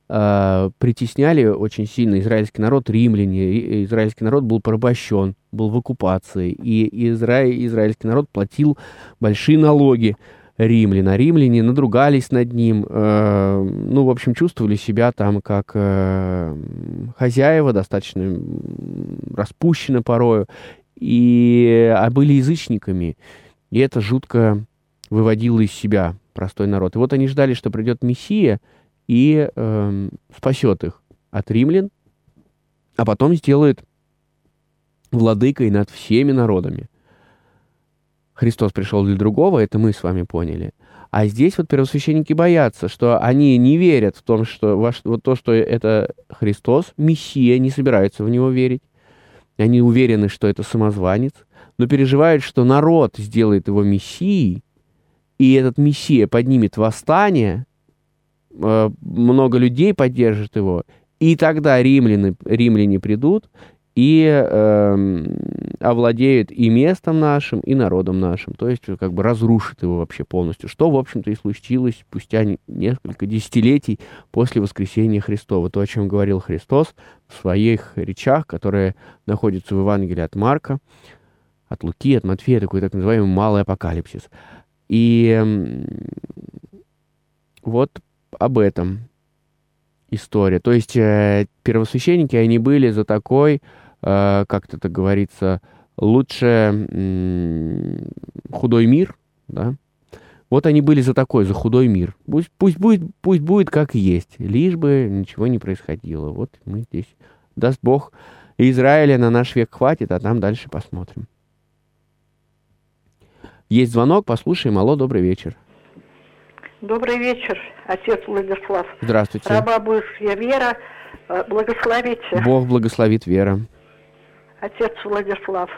э, притесняли очень сильно израильский народ, римляне. Израильский народ был порабощен, был в оккупации. И изра... израильский народ платил большие налоги римлян. А римляне надругались над ним. Э, ну, в общем, чувствовали себя там как э, хозяева, достаточно распущены порою. И, а были язычниками. И это жутко выводило из себя простой народ. И вот они ждали, что придет Мессия и э, спасет их от римлян, а потом сделает владыкой над всеми народами. Христос пришел для другого, это мы с вами поняли. А здесь вот первосвященники боятся, что они не верят в том, что ваш, вот то, что это Христос, Мессия, не собираются в него верить. Они уверены, что это самозванец, но переживают, что народ сделает его мессией, и этот мессия поднимет восстание, э, много людей поддержит его, и тогда римляне, римляне придут и э, овладеют и местом нашим, и народом нашим. То есть как бы разрушит его вообще полностью. Что, в общем-то, и случилось спустя несколько десятилетий после воскресения Христова. То, о чем говорил Христос в своих речах, которые находятся в Евангелии от Марка, от Луки, от Матфея, такой так называемый малый апокалипсис. И вот об этом история. То есть э, первосвященники, они были за такой, э, как это говорится, лучше э, худой мир, да? Вот они были за такой, за худой мир. Пусть, пусть, будет, пусть будет как есть, лишь бы ничего не происходило. Вот мы здесь, даст Бог, Израиля на наш век хватит, а там дальше посмотрим. Есть звонок, послушаем. Алло, добрый вечер. Добрый вечер, отец Владислав. Здравствуйте. Раба Божья Вера, э, благословите. Бог благословит Вера. Отец Владислав,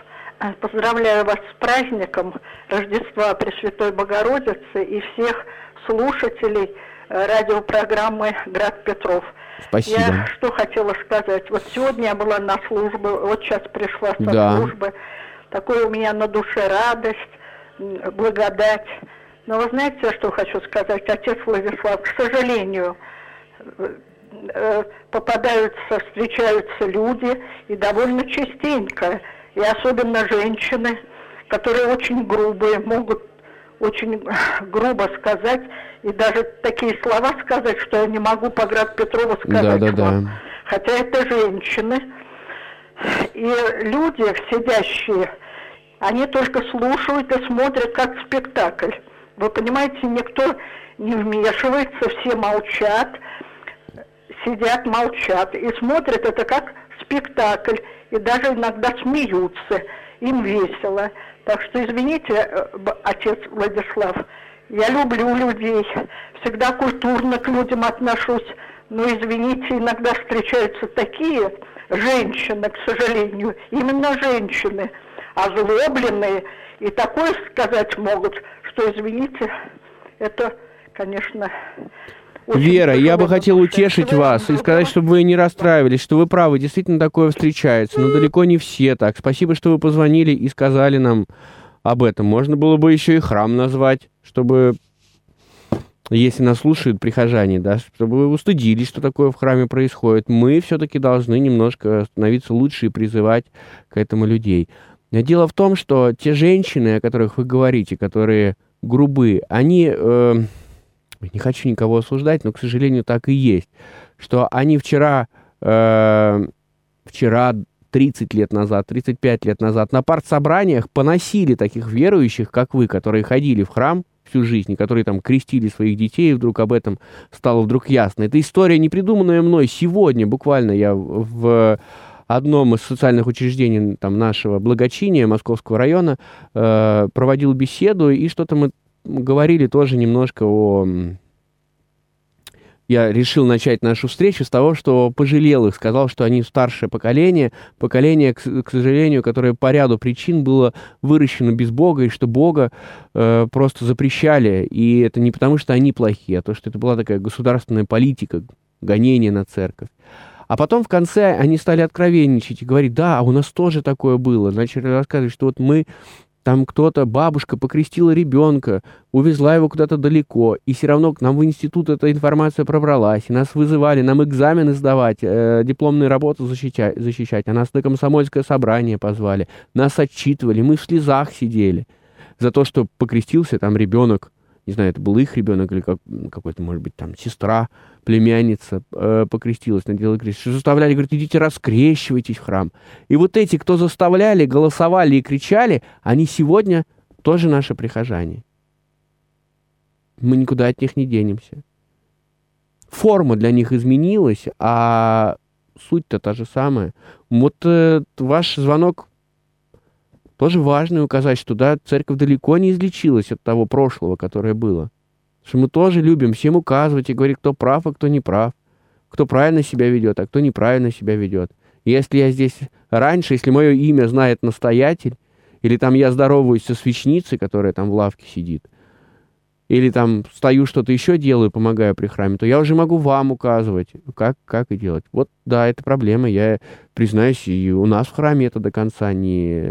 э, поздравляю вас с праздником Рождества Пресвятой Богородицы и всех слушателей э, радиопрограммы «Град Петров». Спасибо. Я что хотела сказать. Вот сегодня я была на службе, вот сейчас пришла со Да. службы. Такой у меня на душе радость, благодать. Но вы знаете, что хочу сказать, отец Владислав, к сожалению, э, попадаются, встречаются люди, и довольно частенько, и особенно женщины, которые очень грубые, могут очень грубо сказать, и даже такие слова сказать, что я не могу по Град Петрова сказать Да, да, вам. да. Хотя это женщины. И люди, сидящие, они только слушают и смотрят как спектакль. Вы понимаете, никто не вмешивается, все молчат, сидят, молчат и смотрят это как спектакль. И даже иногда смеются, им весело. Так что извините, э, отец Владислав, я люблю людей, всегда культурно к людям отношусь, но извините, иногда встречаются такие женщины, к сожалению, именно женщины, озлобленные, и такое сказать могут, что, извините, это, конечно, Вера, я бы хотел утешить вас и сказать, чтобы вы не расстраивались, что вы правы, действительно такое встречается, но далеко не все так. Спасибо, что вы позвонили и сказали нам об этом. Можно было бы еще и храм назвать, чтобы, если нас слушают прихожане, да, чтобы вы устыдились, что такое в храме происходит. Мы все-таки должны немножко становиться лучше и призывать к этому людей. Дело в том, что те женщины, о которых вы говорите, которые грубые, они... э, не хочу никого осуждать, но, к сожалению, так и есть, что они вчера, э, вчера 30 лет назад, 35 лет назад на партсобраниях поносили таких верующих, как вы, которые ходили в храм всю жизнь, и которые там крестили своих детей, и вдруг об этом стало вдруг ясно. Это история, не придуманная мной. Сегодня буквально я в одном из социальных учреждений там, нашего благочиния Московского района э, проводил беседу, и что-то мы говорили тоже немножко о... Я решил начать нашу встречу с того, что пожалел их, сказал, что они старшее поколение, поколение, к, к сожалению, которое по ряду причин было выращено без Бога, и что Бога э, просто запрещали. И это не потому, что они плохие, а то, что это была такая государственная политика, гонение на церковь. А потом в конце они стали откровенничать и говорить, да, у нас тоже такое было. Начали рассказывать, что вот мы там кто-то, бабушка покрестила ребенка, увезла его куда-то далеко, и все равно к нам в институт эта информация пробралась, и нас вызывали, нам экзамены сдавать, э, дипломные работы защищать, защищать, а нас на комсомольское собрание позвали, нас отчитывали, мы в слезах сидели за то, что покрестился там ребенок, не знаю, это был их ребенок или как, какой-то, может быть, там сестра, племянница э, покрестилась, надела крест. Что заставляли, говорит, идите раскрещивайтесь в храм. И вот эти, кто заставляли, голосовали и кричали, они сегодня тоже наши прихожане. Мы никуда от них не денемся. Форма для них изменилась, а суть-то та же самая. Вот э, ваш звонок тоже важно указать, что да, церковь далеко не излечилась от того прошлого, которое было. Что мы тоже любим всем указывать и говорить, кто прав, а кто не прав. Кто правильно себя ведет, а кто неправильно себя ведет. Если я здесь раньше, если мое имя знает настоятель, или там я здороваюсь со свечницей, которая там в лавке сидит, или там стою, что-то еще делаю, помогаю при храме, то я уже могу вам указывать, как, как и делать. Вот, да, это проблема. Я признаюсь, и у нас в храме это до конца не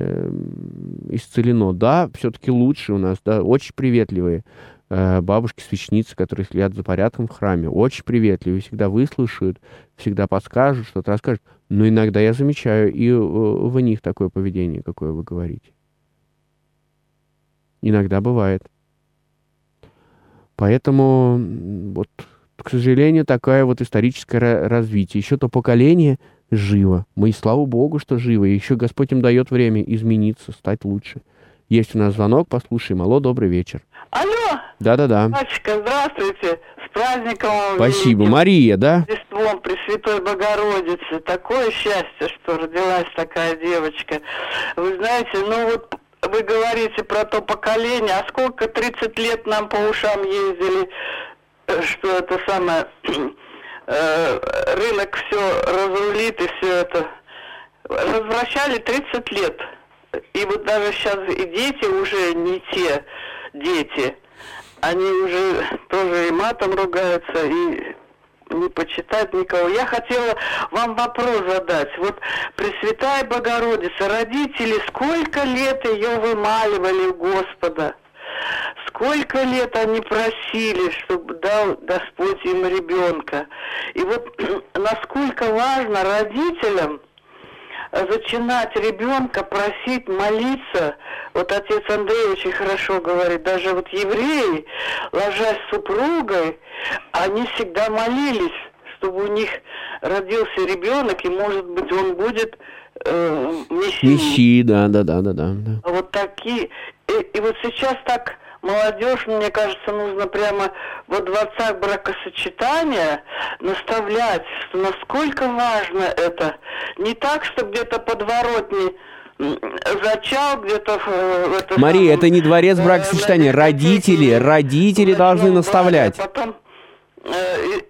исцелено. Да, все-таки лучше у нас, да, очень приветливые бабушки-свечницы, которые следят за порядком в храме. Очень приветливые, всегда выслушают, всегда подскажут, что-то расскажут. Но иногда я замечаю и э, в них такое поведение, какое вы говорите. Иногда бывает. Поэтому вот, к сожалению, такое вот историческое развитие. Еще то поколение живо. Мы, слава Богу, что живо. И еще Господь им дает время измениться, стать лучше. Есть у нас звонок, послушаем. Алло, добрый вечер. Алло. Да-да-да. Мальчика, здравствуйте. С праздником. Спасибо. Великим. Мария, да? Рождеством Пресвятой Богородицы. Такое счастье, что родилась такая девочка. Вы знаете, ну вот вы говорите про то поколение, а сколько 30 лет нам по ушам ездили, э, что это самое, э, рынок все разрулит и все это. Возвращали 30 лет. И вот даже сейчас и дети уже не те дети. Они уже тоже и матом ругаются, и не почитать никого. Я хотела вам вопрос задать. Вот Пресвятая Богородица, родители, сколько лет ее вымаливали у Господа? Сколько лет они просили, чтобы дал Господь им ребенка? И вот насколько важно родителям зачинать ребенка, просить молиться. Вот отец Андрей очень хорошо говорит, даже вот евреи, ложась с супругой, они всегда молились, чтобы у них родился ребенок, и, может быть, он будет э, мессией. Мессией, да, да, да, да, да. Вот такие. И, и вот сейчас так молодежь, мне кажется, нужно прямо во дворцах бракосочетания наставлять, что насколько важно это. Не так, что где-то подворотни зачал где-то в это Мария, самое, это не дворец э, бракосочетания. Родители, родители должны наставлять. Потом Э,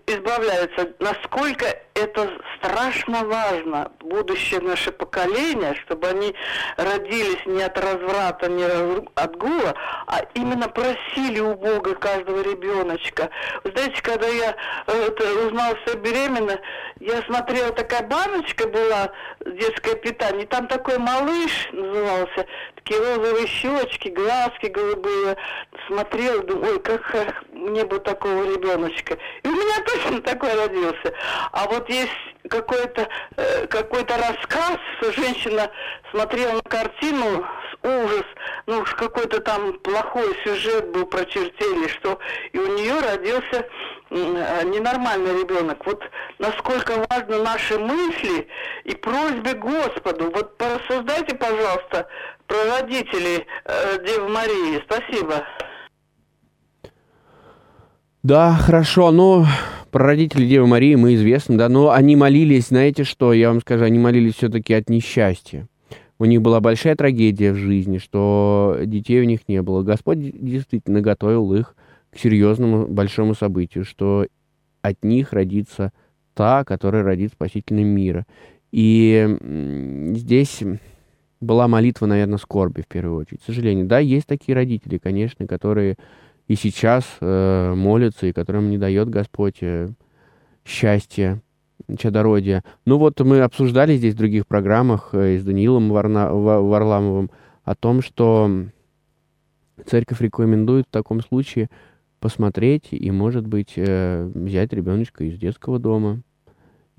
избавляются. Насколько это страшно важно, будущее наше поколение, чтобы они родились не от разврата, не от гула, а именно просили у Бога каждого ребеночка. Знаете, когда я э, это, узнала, что я беременна, я смотрела, такая баночка была, детское питание, там такой малыш назывался, такие розовые щечки, глазки голубые. Смотрела, думаю, ой, как мне бы такого ребеночка. И у меня точно такой родился. А вот есть какой-то э, какой-то рассказ, что женщина смотрела на картину с ужас, ну уж какой-то там плохой сюжет был про чертей что, и у нее родился э, ненормальный ребенок. Вот насколько важны наши мысли и просьбы Господу. Вот порассуждайте, пожалуйста, про родителей э, Девы Марии. Спасибо. Да, хорошо. Ну, про родителей Девы Марии мы известны, да. Но они молились, знаете что, я вам скажу, они молились все-таки от несчастья. У них была большая трагедия в жизни, что детей у них не было. Господь действительно готовил их к серьезному большому событию, что от них родится та, которая родит спасительный мира. И здесь была молитва, наверное, скорби в первую очередь. К сожалению, да, есть такие родители, конечно, которые и сейчас э, молятся, и которым не дает Господь э, счастья, чадородия. Ну вот мы обсуждали здесь в других программах э, с Даниилом Варна, Варламовым о том, что церковь рекомендует в таком случае посмотреть и, может быть, э, взять ребеночка из детского дома,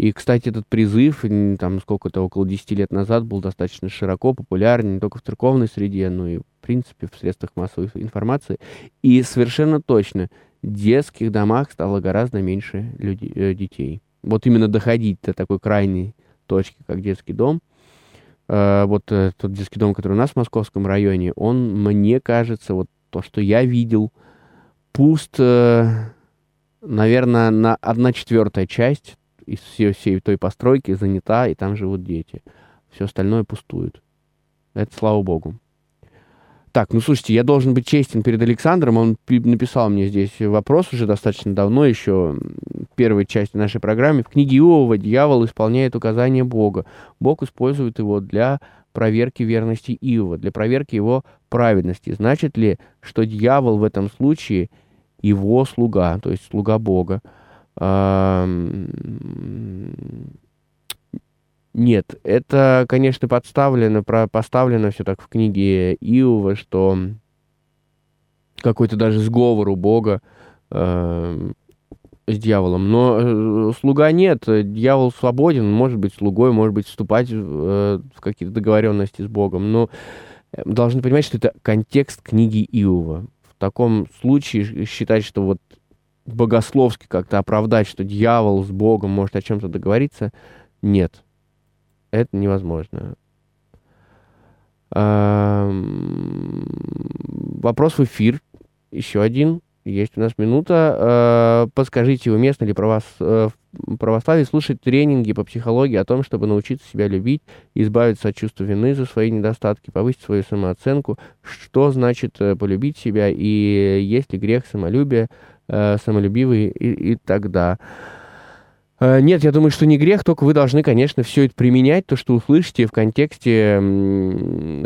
и, кстати, этот призыв, там, сколько-то, около 10 лет назад был достаточно широко популярен не только в церковной среде, но и, в принципе, в средствах массовой информации. И совершенно точно, в детских домах стало гораздо меньше людей, э, детей. Вот именно доходить до такой крайней точки, как детский дом, э, вот тот детский дом, который у нас в московском районе, он, мне кажется, вот то, что я видел, пуст, э, наверное, на одна четвертая часть из всей, всей той постройки занята, и там живут дети. Все остальное пустует. Это слава богу. Так, ну слушайте, я должен быть честен перед Александром. Он написал мне здесь вопрос уже достаточно давно, еще в первой части нашей программы. В книге Иова дьявол исполняет указания Бога. Бог использует его для проверки верности Иова, для проверки его праведности. Значит ли, что дьявол в этом случае его слуга, то есть слуга Бога? Нет, это, конечно, подставлено, поставлено все так в книге Иова, что какой-то даже сговор у Бога э, с дьяволом. Но э, слуга нет, дьявол свободен, может быть слугой, может быть вступать э, в какие-то договоренности с Богом. Но должны понимать, что это контекст книги Иова таком случае считать, что вот богословски как-то оправдать, что дьявол с Богом может о чем-то договориться, нет. Это невозможно. Вопрос в эфир. Еще один. Есть у нас минута. А, подскажите, уместно ли правос... Э, в православии слушать тренинги по психологии о том, чтобы научиться себя любить, избавиться от чувства вины за свои недостатки, повысить свою самооценку? Что значит э, полюбить себя и есть ли грех самолюбия, э, самолюбивый и, и тогда? Э, нет, я думаю, что не грех, только вы должны, конечно, все это применять, то, что услышите в контексте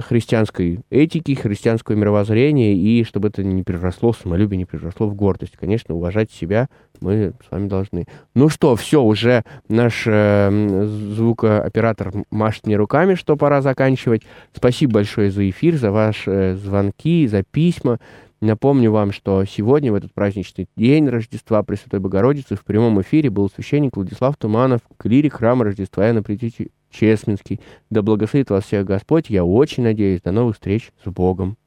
христианской этики, христианского мировоззрения, и чтобы это не переросло в самолюбие, не переросло в гордость. Конечно, уважать себя мы с вами должны. Ну что, все, уже наш э, звукооператор машет мне руками, что пора заканчивать. Спасибо большое за эфир, за ваши э, звонки, за письма. Напомню вам, что сегодня, в этот праздничный день Рождества Пресвятой Богородицы, в прямом эфире был священник Владислав Туманов, клирик храма Рождества Иоанна Предтечи Честминский. Да благословит вас всех Господь. Я очень надеюсь. До новых встреч с Богом.